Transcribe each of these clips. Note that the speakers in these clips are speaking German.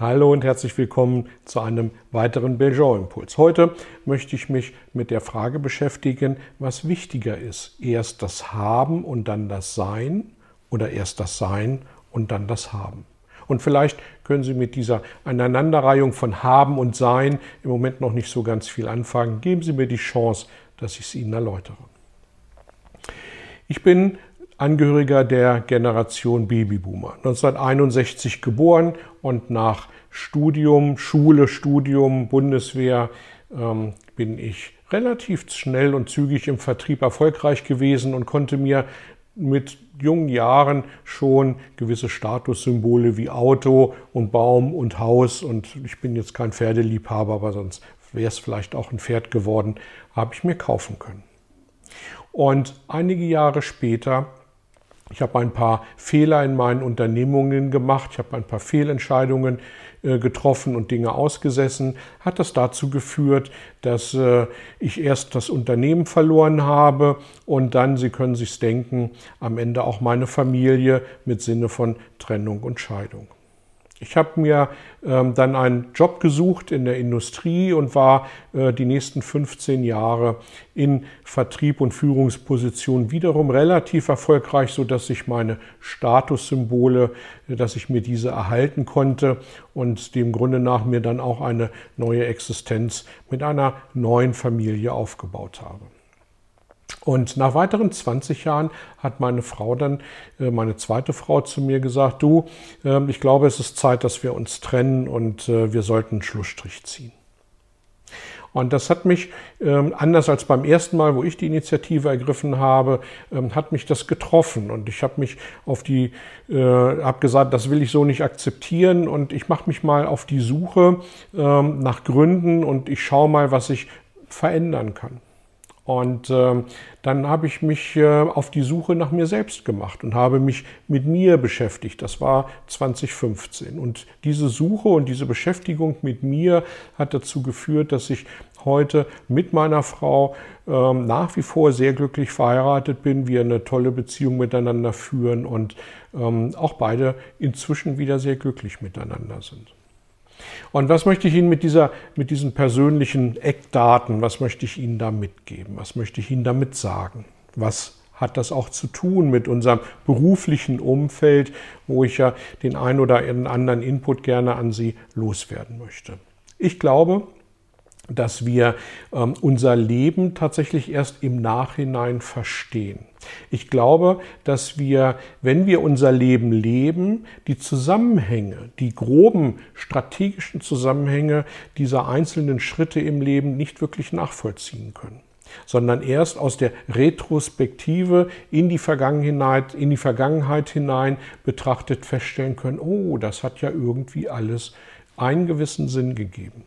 Hallo und herzlich willkommen zu einem weiteren Belgian-Impuls. Heute möchte ich mich mit der Frage beschäftigen, was wichtiger ist. Erst das Haben und dann das Sein oder erst das Sein und dann das Haben. Und vielleicht können Sie mit dieser Aneinanderreihung von Haben und Sein im Moment noch nicht so ganz viel anfangen. Geben Sie mir die Chance, dass ich es Ihnen erläutere. Ich bin Angehöriger der Generation Babyboomer. 1961 geboren und nach Studium, Schule, Studium, Bundeswehr ähm, bin ich relativ schnell und zügig im Vertrieb erfolgreich gewesen und konnte mir mit jungen Jahren schon gewisse Statussymbole wie Auto und Baum und Haus und ich bin jetzt kein Pferdeliebhaber, aber sonst wäre es vielleicht auch ein Pferd geworden, habe ich mir kaufen können. Und einige Jahre später ich habe ein paar Fehler in meinen Unternehmungen gemacht, ich habe ein paar Fehlentscheidungen äh, getroffen und Dinge ausgesessen. Hat das dazu geführt, dass äh, ich erst das Unternehmen verloren habe und dann, Sie können sich denken, am Ende auch meine Familie mit Sinne von Trennung und Scheidung. Ich habe mir ähm, dann einen Job gesucht in der Industrie und war äh, die nächsten 15 Jahre in Vertrieb und Führungsposition wiederum relativ erfolgreich, so dass ich meine Statussymbole, äh, dass ich mir diese erhalten konnte und dem Grunde nach mir dann auch eine neue Existenz mit einer neuen Familie aufgebaut habe. Und nach weiteren 20 Jahren hat meine Frau dann, äh, meine zweite Frau zu mir gesagt, du, ähm, ich glaube, es ist Zeit, dass wir uns trennen und äh, wir sollten einen Schlussstrich ziehen. Und das hat mich, ähm, anders als beim ersten Mal, wo ich die Initiative ergriffen habe, ähm, hat mich das getroffen. Und ich habe mich auf die, äh, habe gesagt, das will ich so nicht akzeptieren. Und ich mache mich mal auf die Suche nach Gründen und ich schaue mal, was ich verändern kann. Und äh, dann habe ich mich äh, auf die Suche nach mir selbst gemacht und habe mich mit mir beschäftigt. Das war 2015. Und diese Suche und diese Beschäftigung mit mir hat dazu geführt, dass ich heute mit meiner Frau äh, nach wie vor sehr glücklich verheiratet bin, wir eine tolle Beziehung miteinander führen und ähm, auch beide inzwischen wieder sehr glücklich miteinander sind. Und was möchte ich Ihnen mit, dieser, mit diesen persönlichen Eckdaten, was möchte ich Ihnen da mitgeben? Was möchte ich Ihnen damit sagen? Was hat das auch zu tun mit unserem beruflichen Umfeld, wo ich ja den einen oder anderen Input gerne an Sie loswerden möchte? Ich glaube, dass wir ähm, unser Leben tatsächlich erst im Nachhinein verstehen. Ich glaube, dass wir, wenn wir unser Leben leben, die Zusammenhänge, die groben strategischen Zusammenhänge dieser einzelnen Schritte im Leben nicht wirklich nachvollziehen können sondern erst aus der Retrospektive in die Vergangenheit, in die Vergangenheit hinein betrachtet feststellen können, oh, das hat ja irgendwie alles einen gewissen Sinn gegeben.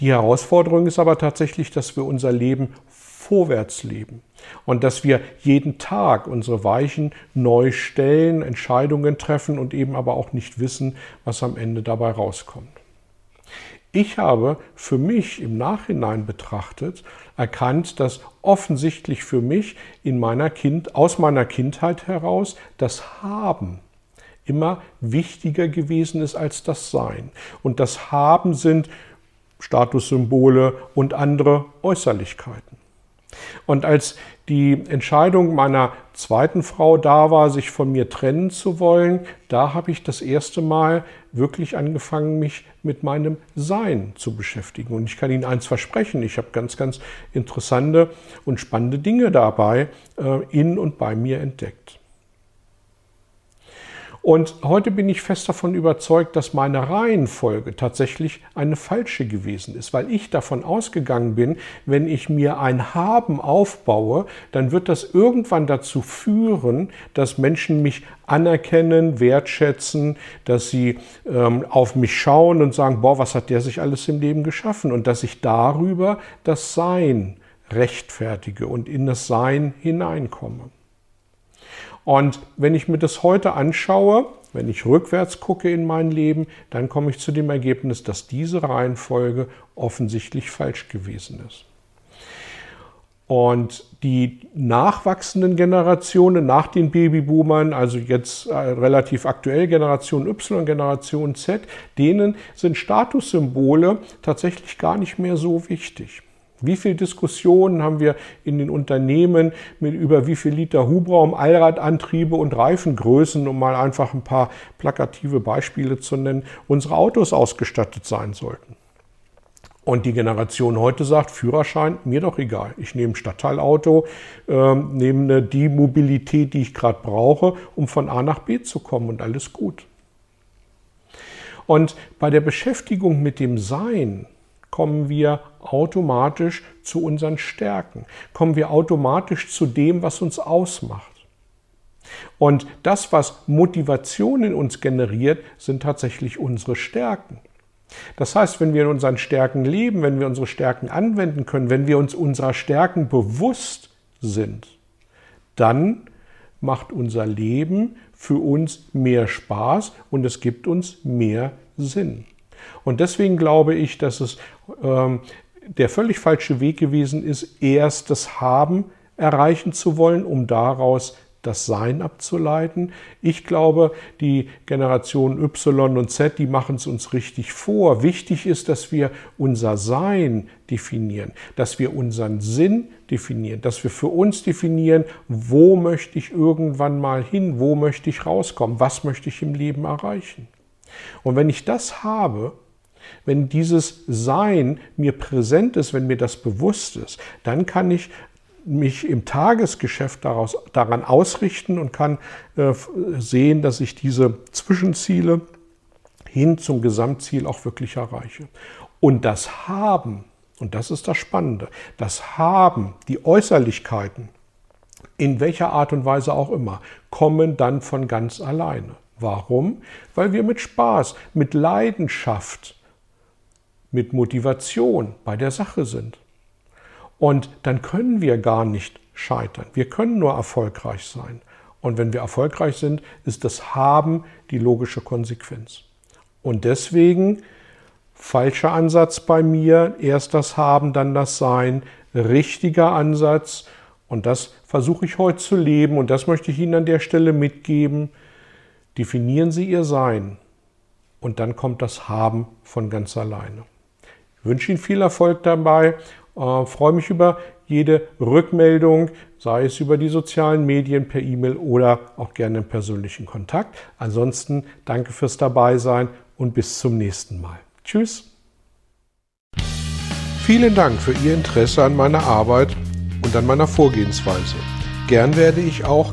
Die Herausforderung ist aber tatsächlich, dass wir unser Leben vorwärts leben und dass wir jeden Tag unsere Weichen neu stellen, Entscheidungen treffen und eben aber auch nicht wissen, was am Ende dabei rauskommt. Ich habe für mich im Nachhinein betrachtet erkannt, dass offensichtlich für mich in meiner kind, aus meiner Kindheit heraus das Haben immer wichtiger gewesen ist als das Sein. Und das Haben sind Statussymbole und andere Äußerlichkeiten. Und als die Entscheidung meiner zweiten Frau da war, sich von mir trennen zu wollen, da habe ich das erste Mal wirklich angefangen, mich mit meinem Sein zu beschäftigen. Und ich kann Ihnen eins versprechen, ich habe ganz, ganz interessante und spannende Dinge dabei äh, in und bei mir entdeckt. Und heute bin ich fest davon überzeugt, dass meine Reihenfolge tatsächlich eine falsche gewesen ist, weil ich davon ausgegangen bin, wenn ich mir ein Haben aufbaue, dann wird das irgendwann dazu führen, dass Menschen mich anerkennen, wertschätzen, dass sie ähm, auf mich schauen und sagen, boah, was hat der sich alles im Leben geschaffen? Und dass ich darüber das Sein rechtfertige und in das Sein hineinkomme. Und wenn ich mir das heute anschaue, wenn ich rückwärts gucke in mein Leben, dann komme ich zu dem Ergebnis, dass diese Reihenfolge offensichtlich falsch gewesen ist. Und die nachwachsenden Generationen nach den Babyboomern, also jetzt äh, relativ aktuell Generation Y, Generation Z, denen sind Statussymbole tatsächlich gar nicht mehr so wichtig. Wie viele Diskussionen haben wir in den Unternehmen mit über wie viel Liter Hubraum, Allradantriebe und Reifengrößen, um mal einfach ein paar plakative Beispiele zu nennen, unsere Autos ausgestattet sein sollten? Und die Generation heute sagt, Führerschein, mir doch egal. Ich nehme ein Stadtteilauto, äh, nehme die Mobilität, die ich gerade brauche, um von A nach B zu kommen und alles gut. Und bei der Beschäftigung mit dem Sein kommen wir automatisch zu unseren Stärken, kommen wir automatisch zu dem, was uns ausmacht. Und das, was Motivation in uns generiert, sind tatsächlich unsere Stärken. Das heißt, wenn wir in unseren Stärken leben, wenn wir unsere Stärken anwenden können, wenn wir uns unserer Stärken bewusst sind, dann macht unser Leben für uns mehr Spaß und es gibt uns mehr Sinn. Und deswegen glaube ich, dass es ähm, der völlig falsche Weg gewesen ist, erst das Haben erreichen zu wollen, um daraus das Sein abzuleiten. Ich glaube, die Generation Y und Z, die machen es uns richtig vor. Wichtig ist, dass wir unser Sein definieren, dass wir unseren Sinn definieren, dass wir für uns definieren, wo möchte ich irgendwann mal hin, wo möchte ich rauskommen, was möchte ich im Leben erreichen. Und wenn ich das habe, wenn dieses Sein mir präsent ist, wenn mir das bewusst ist, dann kann ich mich im Tagesgeschäft daraus, daran ausrichten und kann äh, sehen, dass ich diese Zwischenziele hin zum Gesamtziel auch wirklich erreiche. Und das Haben, und das ist das Spannende, das Haben, die Äußerlichkeiten, in welcher Art und Weise auch immer, kommen dann von ganz alleine. Warum? Weil wir mit Spaß, mit Leidenschaft, mit Motivation bei der Sache sind. Und dann können wir gar nicht scheitern. Wir können nur erfolgreich sein. Und wenn wir erfolgreich sind, ist das Haben die logische Konsequenz. Und deswegen falscher Ansatz bei mir, erst das Haben, dann das Sein, richtiger Ansatz. Und das versuche ich heute zu leben und das möchte ich Ihnen an der Stelle mitgeben. Definieren Sie Ihr Sein und dann kommt das Haben von ganz alleine. Ich wünsche Ihnen viel Erfolg dabei, äh, freue mich über jede Rückmeldung, sei es über die sozialen Medien, per E-Mail oder auch gerne im persönlichen Kontakt. Ansonsten danke fürs Dabeisein und bis zum nächsten Mal. Tschüss. Vielen Dank für Ihr Interesse an meiner Arbeit und an meiner Vorgehensweise. Gern werde ich auch